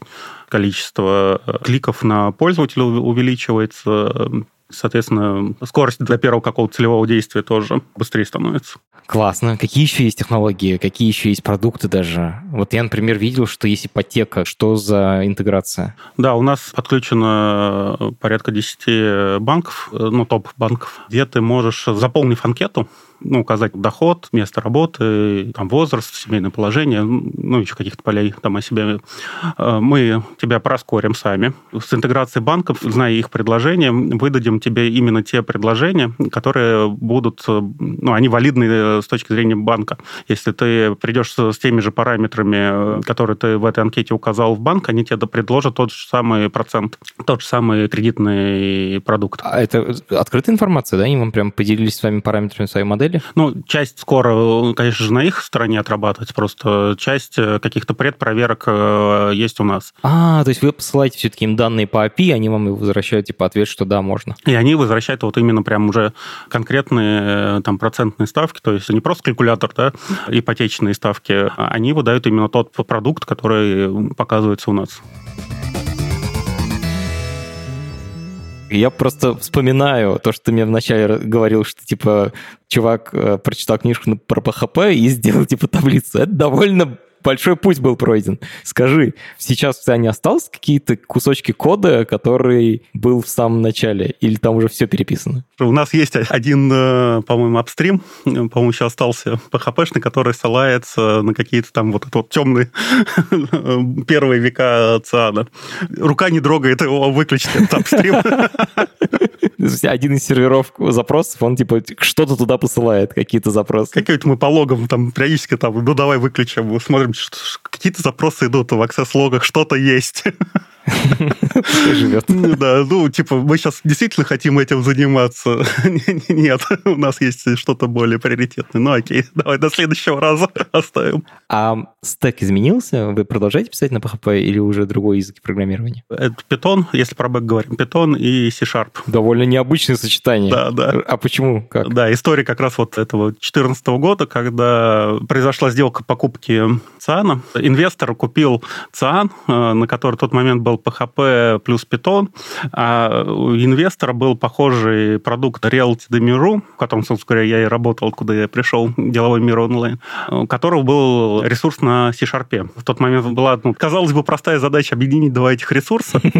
Количество э, кликов на пользователя увеличивается, Соответственно, скорость для первого какого-то целевого действия тоже быстрее становится. Классно. Какие еще есть технологии? Какие еще есть продукты даже? Вот я, например, видел, что есть ипотека. Что за интеграция? Да, у нас подключено порядка 10 банков, ну, топ-банков, где ты можешь, заполнив анкету, ну, указать доход, место работы, там, возраст, семейное положение, ну, еще каких-то полей там о себе. Э, мы тебя проскорим сами. С интеграцией банков, зная их предложения, выдадим тебе именно те предложения, которые будут, ну, они валидны же с точки зрения банка. Если ты придешь с теми же параметрами, которые ты в этой анкете указал в банк, они тебе предложат тот же самый процент, тот же самый кредитный продукт. А это открытая информация, да? Они вам прям поделились с вами параметрами своей модели? Ну, часть скоро, конечно же, на их стороне отрабатывать, просто часть каких-то предпроверок э, есть у нас. А, то есть вы посылаете все-таки им данные по API, они вам возвращают типа ответ, что да, можно. И они возвращают вот именно прям уже конкретные э, там процентные ставки, то есть не просто калькулятор, да, ипотечные ставки, а они выдают именно тот продукт, который показывается у нас. Я просто вспоминаю то, что ты мне вначале говорил, что, типа, чувак э, прочитал книжку про PHP и сделал, типа, таблицу. Это довольно большой путь был пройден. Скажи, сейчас у тебя не осталось какие-то кусочки кода, который был в самом начале, или там уже все переписано? У нас есть один, э, по-моему, апстрим, по-моему, еще остался PHP-шный, который ссылается на какие-то там вот этот вот темные первые века циана. Рука не дрогает его выключить, этот апстрим. Один из серверов запросов, он типа что-то туда посылает, какие-то запросы. Какие-то мы по логам там периодически там, ну давай выключим, смотрим, какие-то запросы идут в access-логах, что-то есть. живет. Да, ну, типа, мы сейчас действительно хотим этим заниматься. Нет, у нас есть что-то более приоритетное. Ну, окей, давай до следующего раза оставим. А стек изменился? Вы продолжаете писать на PHP или уже другой язык программирования? Это Python, если про бэк говорим, Python и C-Sharp. Довольно необычное сочетание. Да, да. А почему? Как? Да, история как раз вот этого 2014 года, когда произошла сделка покупки циана. Инвестор купил циан, э, на который в тот момент был PHP плюс Python, а у инвестора был похожий продукт Realty Demiru, в котором, собственно говоря, я и работал, откуда я пришел, деловой мир онлайн, у которого был ресурс на C-Sharp. В тот момент была, ну, казалось бы, простая задача объединить два этих ресурса.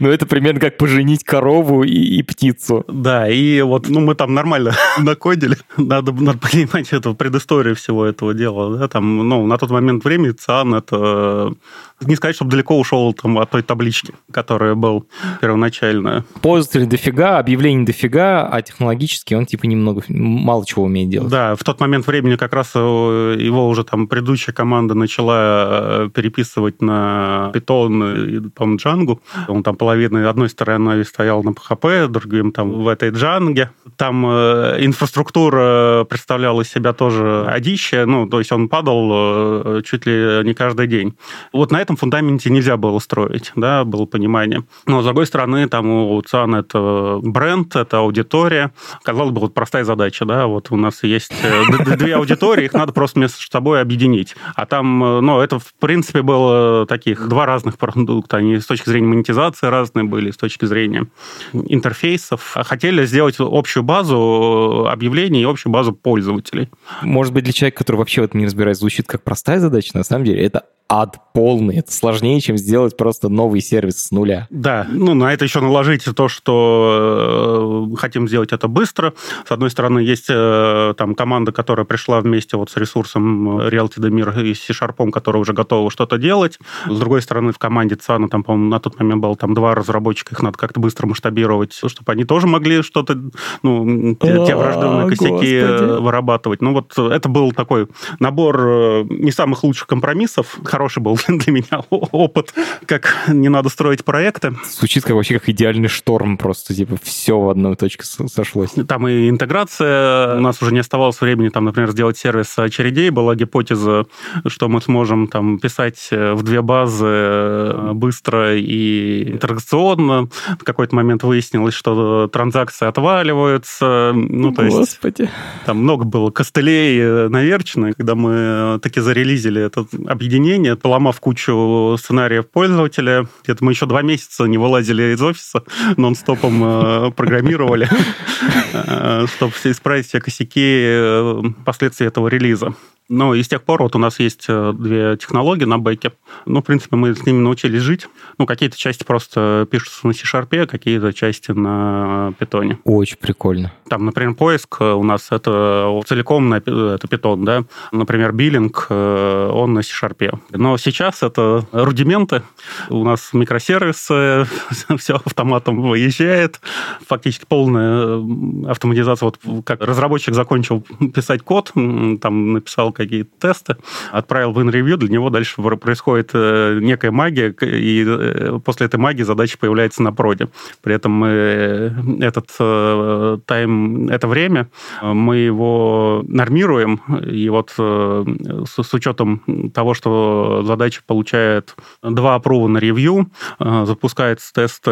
Ну, это примерно как поженить корову и птицу. Да, и вот, ну, мы там нормально накодили. Надо, понимать эту предысторию всего этого дела. Да? Там, ну, на тот момент времени ЦИАН это не сказать, чтобы далеко ушел там, от той таблички, которая был первоначально. Пользователей дофига, объявлений дофига, а технологически он типа немного, мало чего умеет делать. Да, в тот момент времени как раз его уже там предыдущая команда начала э, переписывать на Python и, по-моему, Django. Он там половина одной стороны стоял на PHP, другим там в этой Django. Там э, инфраструктура представляла из себя тоже одище, ну, то есть он падал э, чуть ли не каждый день. Вот на этом этом фундаменте нельзя было строить, да, было понимание. Но, с другой стороны, там у ЦАН это бренд, это аудитория. Казалось бы, вот простая задача, да, вот у нас есть э, две аудитории, их надо просто между собой объединить. А там, э, ну, это, в принципе, было таких два разных продукта. Они с точки зрения монетизации разные были, с точки зрения интерфейсов. Хотели сделать общую базу объявлений и общую базу пользователей. Может быть, для человека, который вообще в этом не разбирается, звучит как простая задача, на самом деле это ад полный. Это сложнее, чем сделать просто новый сервис с нуля. Да, ну на это еще наложить то, что э, хотим сделать это быстро. С одной стороны, есть э, там команда, которая пришла вместе вот с ресурсом Realty Demir и C-Sharp, которая уже готова что-то делать. С другой стороны, в команде ЦАНа, там, по-моему, на тот момент было там два разработчика, их надо как-то быстро масштабировать, чтобы они тоже могли что-то, ну, те, те враждебные косяки Господи. вырабатывать. Ну вот это был такой набор э, не самых лучших компромиссов, хороший был для меня опыт, как не надо строить проекты. Звучит как вообще как идеальный шторм просто, типа все в одной точке сошлось. Там и интеграция, у нас уже не оставалось времени, там, например, сделать сервис очередей, была гипотеза, что мы сможем там писать э, в две базы э, быстро и интеграционно. В какой-то момент выяснилось, что транзакции отваливаются. Ну, то Господи. есть там много было костылей э, наверчено, когда мы таки зарелизили это объединение, поломав кучу сценариев пользователя. Где-то мы еще два месяца не вылазили из офиса, нон-стопом э, программировали, э, чтобы исправить все косяки э, последствий этого релиза. Ну, и с тех пор вот у нас есть э, две технологии на бэке. Ну, в принципе, мы с ними научились жить. Ну, какие-то части просто пишутся на C-Sharp, а какие-то части на питоне. Очень прикольно. Там, например, поиск у нас это целиком на это питон, да. Например, биллинг, э, он на C-Sharp. Но сейчас это рудименты. У нас микросервисы, все автоматом выезжает. Фактически полная автоматизация. Вот как разработчик закончил писать код, там написал какие-то тесты, отправил в in для него дальше происходит э, некая магия, и э, после этой магии задача появляется на проде. При этом мы э, этот тайм, это время, мы его нормируем, и вот с, с учетом того, что задача получает два апрува на ревью, запускается тесты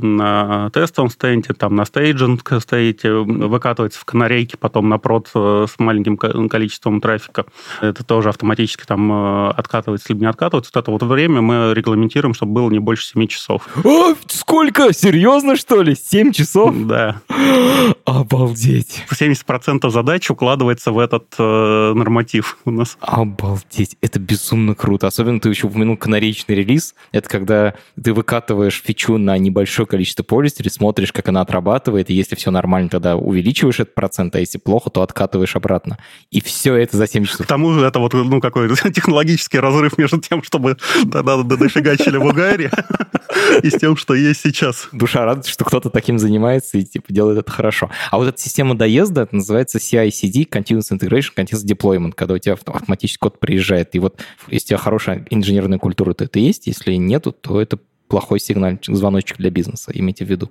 на тестовом стенде, там на стейджинг стейте, выкатывается в канарейке, потом на прод с маленьким количеством трафика. Это тоже автоматически там э, откатывается либо не откатывается. Вот это вот время мы регламентируем, чтобы было не больше 7 часов. О, сколько? Серьезно, что ли? 7 часов? Да. Обалдеть. 70% задач укладывается в этот э, норматив у нас. Обалдеть. Это безумно круто. Особенно ты еще упомянул канаречный релиз. Это когда ты выкатываешь фичу на небольшое количество пользователей, смотришь, как она отрабатывает, и если все нормально, тогда увеличиваешь этот процент, а если плохо, то откатываешь обратно. И все это за 7 часов. К тому же это вот ну, какой технологический разрыв между тем, чтобы тогда дофигачили в угаре, и с тем, что есть сейчас. Душа радует, что кто-то таким занимается и типа делает это хорошо. А вот эта система доезда, это называется CI-CD, Continuous Integration, Continuous Deployment, когда у тебя автоматически код приезжает. И вот если у тебя хорошая инженерная культура, то это есть. Если нету, то это плохой сигнал, звоночек для бизнеса, имейте в виду.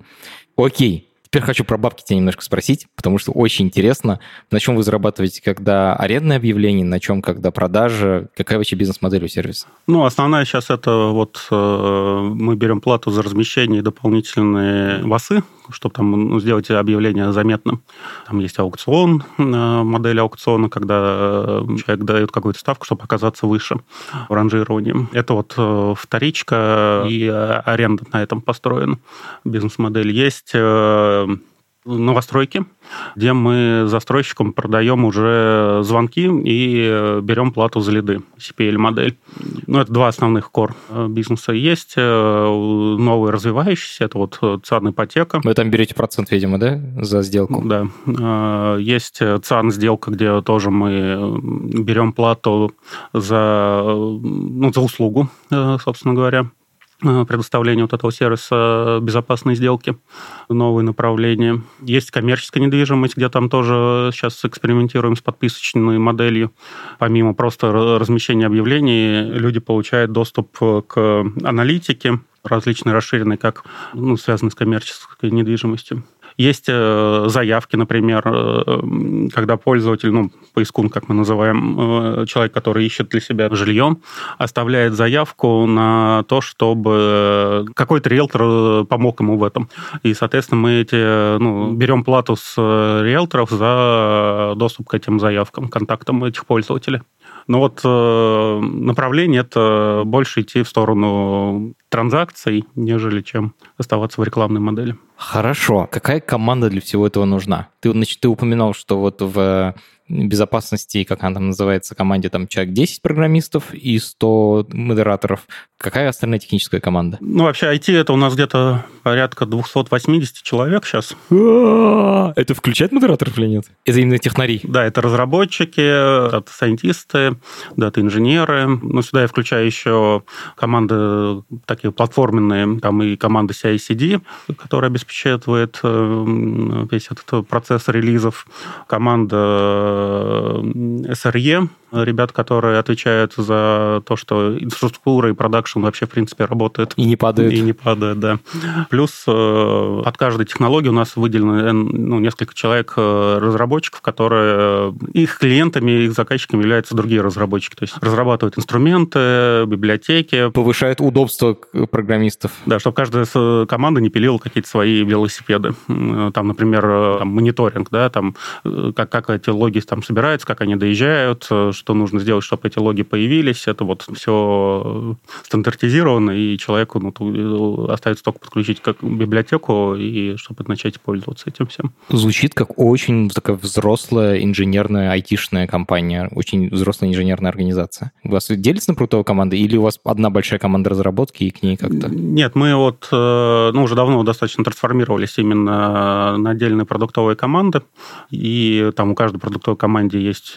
Окей, Теперь хочу про бабки тебя немножко спросить, потому что очень интересно, на чем вы зарабатываете, когда арендное объявление, на чем, когда продажа, какая вообще бизнес-модель у сервиса? Ну, основная сейчас это вот э, мы берем плату за размещение и дополнительные васы, чтобы там ну, сделать объявление заметным. Там есть аукцион, э, модель аукциона, когда э, человек дает какую-то ставку, чтобы оказаться выше в ранжировании. Это вот э, вторичка и аренда на этом построена. Бизнес-модель есть новостройки, где мы застройщикам продаем уже звонки и берем плату за лиды, CPL-модель. Ну, это два основных кор бизнеса. Есть э, новые развивающиеся, это вот ЦАН ипотека. Вы там берете процент, видимо, да, за сделку? Да. Э, есть ЦАН сделка, где тоже мы берем плату за, ну, за услугу, э, собственно говоря. Э, предоставления вот этого сервиса безопасной сделки, новые направления. Есть коммерческая недвижимость, где там тоже сейчас экспериментируем с подписочной моделью. Помимо просто размещения объявлений, люди получают доступ к аналитике, различные расширенные, как ну, связанные с коммерческой недвижимостью. Есть э, заявки, например, э, когда пользователь, ну, поискун, как мы называем, э, человек, который ищет для себя жилье, оставляет заявку на то, чтобы какой-то риэлтор помог ему в этом. И, соответственно, мы эти, ну, берем плату с риэлторов за доступ к этим заявкам, контактам этих пользователей. Но вот э, направление это больше идти в сторону транзакций, нежели чем оставаться в рекламной модели. Хорошо. Какая команда для всего этого нужна? Ты, значит, ты упоминал, что вот в безопасности, как она там называется, команде там человек 10 программистов и 100 модераторов. Какая остальная техническая команда? Ну, вообще IT это у нас где-то порядка 280 человек сейчас. Это включает модераторов или нет? Это именно технари? Да, это разработчики, дата-сайентисты, дата-инженеры. Ну, сюда я включаю еще команды такие платформенные, там и команда CI-CD, которая обеспечивает э, весь этот процесс релизов, команда SRE, ребят, которые отвечают за то, что инфраструктура и продакшн вообще, в принципе, работает. И не падает. И не падает, да. Плюс э, от каждой технологии у нас выделено ну, несколько человек э, разработчиков, которые э, их клиентами, их заказчиками являются другие разработчики. То есть разрабатывают инструменты, библиотеки. Повышает удобство программистов. Да, чтобы каждая команда не пилила какие-то свои велосипеды. Там, например, там, мониторинг, да, там, как, как эти логи там собираются, как они доезжают, что нужно сделать, чтобы эти логи появились. Это вот все стандартизировано, и человеку ну, остается только подключить как библиотеку, и чтобы начать пользоваться этим всем. Звучит как очень такая взрослая инженерная айтишная компания, очень взрослая инженерная организация. У вас делится на продуктовые команды, или у вас одна большая команда разработки, и к ней как-то? Нет, мы вот э, ну, уже давно достаточно трансформировались именно на отдельные продуктовые команды, и там у каждой продуктовой команде есть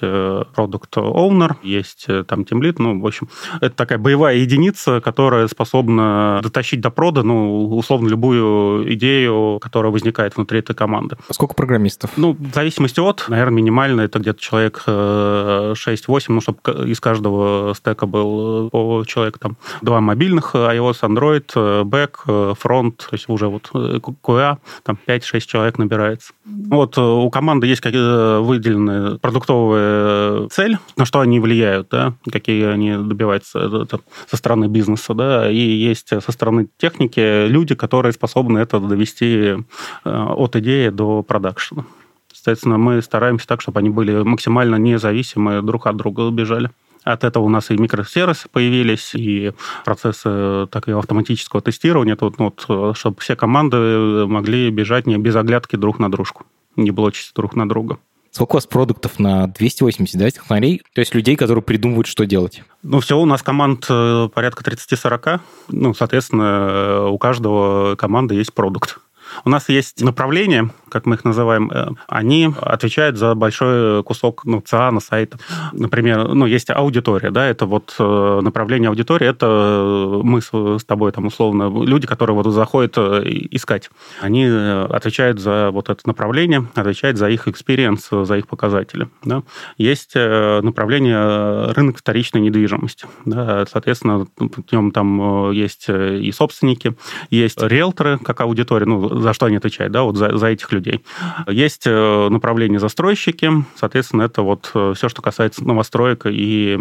продукт э, owner, есть э, там тимлит, ну, в общем, это такая боевая единица, которая способна дотащить до прода, ну, условно, любую идею, которая возникает внутри этой команды. А сколько программистов? Ну, в зависимости от, наверное, минимально это где-то человек 6-8, ну, чтобы из каждого стека был по человек там два мобильных, iOS, Android, back, фронт, то есть уже вот QA, там 5-6 человек набирается. Вот у команды есть выделенная продуктовая цель, на что они влияют, да, какие они добиваются это, со стороны бизнеса, да, и есть со стороны техники люди, которые способны это довести от идеи до продакшена. Соответственно, мы стараемся так, чтобы они были максимально независимы друг от друга, бежали. От этого у нас и микросервисы появились, и процессы так и автоматического тестирования, тут, ну, вот, чтобы все команды могли бежать не без оглядки друг на дружку, не блочить друг на друга. Сколько у вас продуктов на 280 да, технарей? То есть людей, которые придумывают, что делать? Ну, всего у нас команд э, порядка 30-40. Ну, соответственно, э, у каждого команды есть продукт. У нас есть направления, как мы их называем, э, они отвечают за большой кусок ну, ЦА сайта. Например, ну, есть аудитория, да, это вот э, направление аудитории, это мы с тобой там условно, люди, которые вот заходят э, искать. Они отвечают за вот это направление, отвечают за их experience, за их показатели. Да. Есть направление рынок вторичной недвижимости. Да, соответственно, в нем там есть и собственники, есть риэлторы, как аудитория, ну, за что они отвечают, да, вот за, за этих людей. Есть э, направление застройщики, соответственно, это вот э, все, что касается новостроек и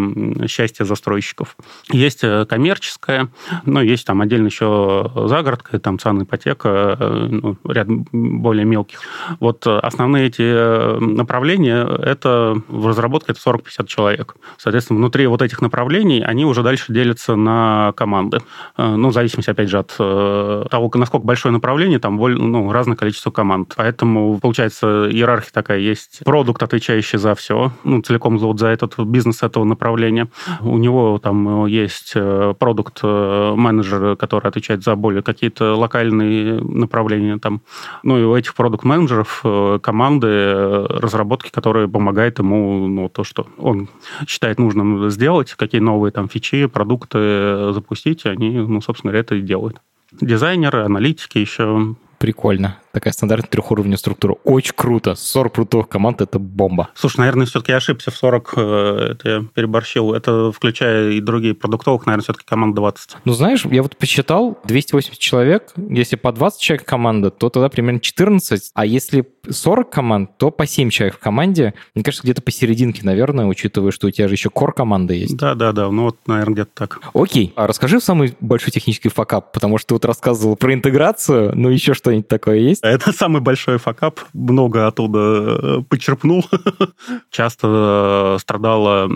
счастья застройщиков. Есть э, коммерческое, но есть там отдельно еще загородка, там цена ипотека, ну, ряд более мелких. Вот основные эти направления, это в разработке это 40-50 человек. Соответственно, внутри вот этих направлений они уже дальше делятся на команды. Ну, в зависимости, опять же, от того, насколько большое направление, там ну, разное количество команд. Поэтому, получается, иерархия такая есть. Продукт, отвечающий за все, ну, целиком вот за этот бизнес этого направления. У него там есть э, продукт-менеджер, э, который отвечает за более какие-то локальные направления. Там. Ну, и у этих продукт-менеджеров э, команды разработки, которые помогают ему ну, то, что он считает нужным сделать, какие новые там фичи, продукты запустить, они, ну, собственно говоря, это и делают дизайнеры, аналитики еще Прикольно. Такая стандартная трехуровневая структура. Очень круто. 40 крутых команд – это бомба. Слушай, наверное, все-таки я ошибся в 40. Э, это я переборщил. Это включая и другие продуктовых, наверное, все-таки команд 20. Ну, знаешь, я вот посчитал, 280 человек. Если по 20 человек команда, то тогда примерно 14. А если 40 команд, то по 7 человек в команде. Мне кажется, где-то посерединке, наверное, учитывая, что у тебя же еще кор команда есть. Да-да-да, ну вот, наверное, где-то так. Окей. А расскажи самый большой технический факап, потому что ты вот рассказывал про интеграцию, ну еще что-нибудь такое есть? Это самый большой факап. Много оттуда э, почерпнул. Часто страдала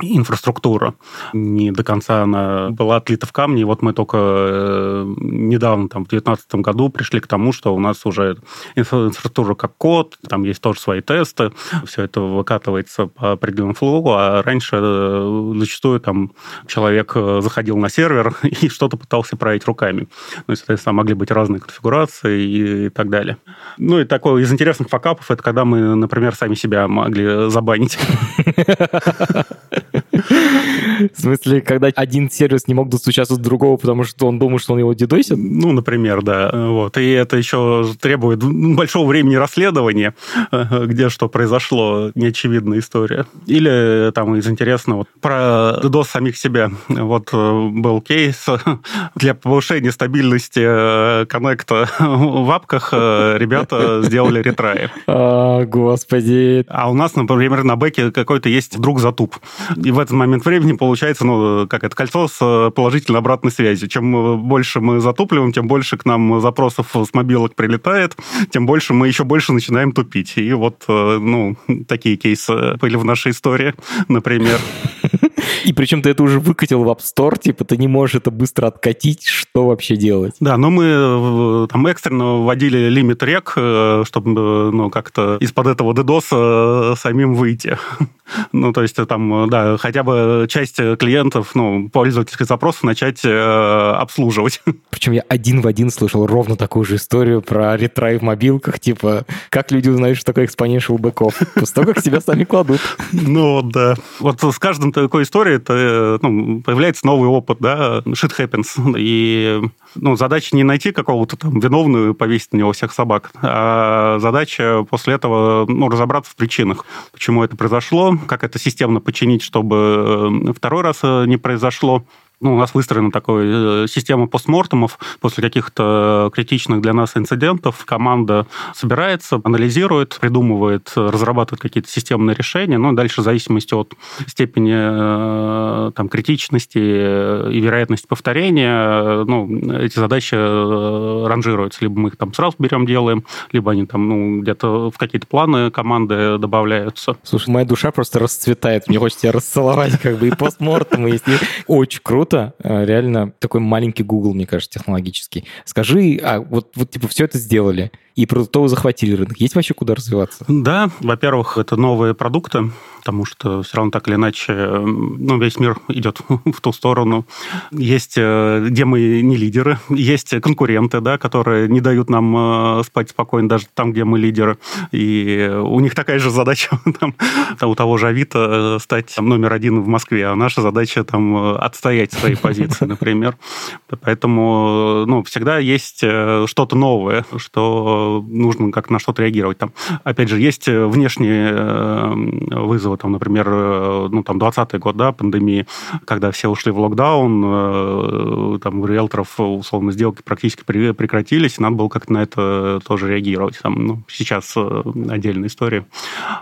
инфраструктура. Не до конца она была отлита в камне. Вот мы только э, недавно, там, в 2019 году пришли к тому, что у нас уже инфраструктура как код, там есть тоже свои тесты, все это выкатывается по определенному флоу, а раньше э, зачастую там человек э, заходил на сервер и что-то пытался править руками. Ну, и, соответственно, могли быть разные конфигурации и так далее. Ну, и такой из интересных факапов, это когда мы, например, сами себя могли забанить. В смысле, когда один сервис не мог достучаться до другого, потому что он думал, что он его дедосит? Ну, например, да. Вот. И это еще требует большого времени расследования, где что произошло, неочевидная история. Или там из интересного про DDoS самих себя. Вот э, был кейс для повышения стабильности э, коннекта в апках э, ребята сделали ретраи. А, господи. А у нас, например, на бэке какой-то есть вдруг затуп. И в этот момент времени получается, ну, как это, кольцо с положительной обратной связью. Чем больше мы затупливаем, тем больше к нам запросов с мобилок прилетает, тем больше мы еще больше начинаем тупить. И вот, ну, такие кейсы были в нашей истории, например. И причем ты это уже выкатил в App Store, типа ты не можешь это быстро откатить, что вообще делать? Да, но мы э, там экстренно вводили лимит рек, э, чтобы ну, как-то из-под этого DDoS э, самим выйти. Ну, то есть там, да, хотя бы часть клиентов, ну, пользовательских запросов начать э, обслуживать. Причем я один в один слышал ровно такую же историю про ретрай в мобилках, типа, как люди узнают, что такое exponential backoff, после того, как себя сами кладут. Ну, да. Вот с каждым такой историей это, ну, появляется новый опыт, да, shit happens. И ну, задача не найти какого-то там виновную и повесить на него всех собак, а задача после этого ну, разобраться в причинах, почему это произошло, как это системно починить, чтобы э, второй раз э, не произошло ну, у нас выстроена такая э, система постмортемов после каких-то критичных для нас инцидентов. Команда собирается, анализирует, придумывает, разрабатывает какие-то системные решения. Ну, дальше в зависимости от степени э, там, критичности и вероятности повторения, ну, эти задачи э, ранжируются. Либо мы их там сразу берем, делаем, либо они там ну, где-то в какие-то планы команды добавляются. Слушай, моя душа просто расцветает. Мне хочется тебя расцеловать как бы и постмортем, и очень круто круто, э, реально такой маленький Google, мне кажется, технологический. Скажи, а вот, вот типа все это сделали, и продуктово захватили рынок. Есть вообще куда развиваться? Да, во-первых, это новые продукты, потому что все равно так или иначе ну, весь мир идет в ту сторону. Есть, э, где мы не лидеры, есть конкуренты, да, которые не дают нам э, спать спокойно даже там, где мы лидеры. И у них такая же задача там, у того же Авито стать там, номер один в Москве, а наша задача там отстоять свои позиции, например. Поэтому ну, всегда есть э, что-то новое, что нужно как на что-то реагировать. Там, опять же, есть внешние э, вызовы, там, например, э, ну, там, 20 год, да, пандемии, когда все ушли в локдаун, там, у риэлторов, условно, сделки практически прекратились, и надо было как-то на это тоже реагировать. Там, ну, сейчас отдельная история.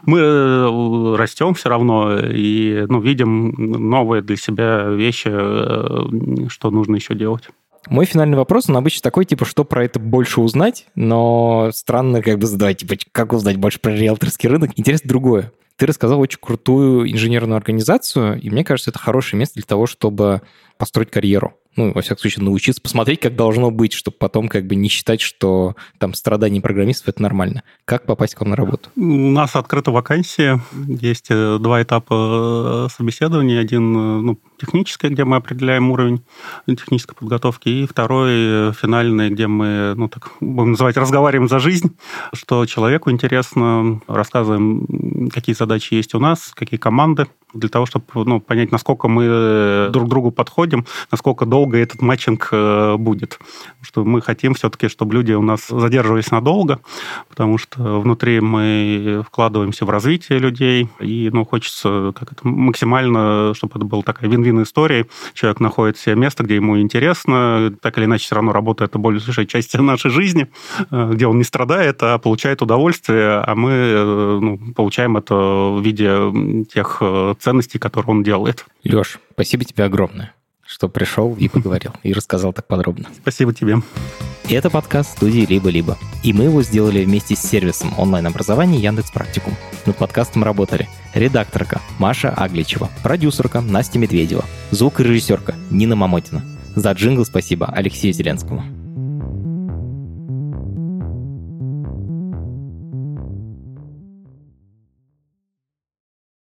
Мы растем все равно и ну, видим новые для себя вещи, Э, что нужно еще делать. Мой финальный вопрос, он обычно такой, типа, что про это больше узнать, но странно как бы задавать, типа, как узнать больше про риэлторский рынок. Интересно другое. Ты рассказал очень крутую инженерную организацию, и мне кажется, это хорошее место для того, чтобы построить карьеру ну, во всяком случае, научиться посмотреть, как должно быть, чтобы потом как бы не считать, что там страдания программистов – это нормально. Как попасть к вам на работу? У нас открыта вакансия. Есть э, два этапа э, собеседования. Один э, ну, технический, где мы определяем уровень технической подготовки, и второй финальный, где мы, ну, так будем называть, разговариваем за жизнь, что человеку интересно, рассказываем, какие задачи есть у нас, какие команды, для того, чтобы ну, понять, насколько мы друг к другу подходим, насколько долго этот матчинг э, будет. Что мы хотим все-таки, чтобы люди у нас задерживались надолго, потому что внутри мы вкладываемся в развитие людей, и ну, хочется как это, максимально, чтобы это была такая вин-вин история. Человек находит себе место, где ему интересно, так или иначе все равно работа это большая часть нашей жизни, э, где он не страдает, а получает удовольствие, а мы э, ну, получаем это в виде тех ценностей, которые он делает. Леш, спасибо тебе огромное, что пришел и поговорил, и рассказал так подробно. Спасибо тебе. Это подкаст студии «Либо-либо». И мы его сделали вместе с сервисом онлайн-образования Яндекс Практикум. Над подкастом работали редакторка Маша Агличева, продюсерка Настя Медведева, звукорежиссерка Нина Мамотина. За джингл спасибо Алексею Зеленскому.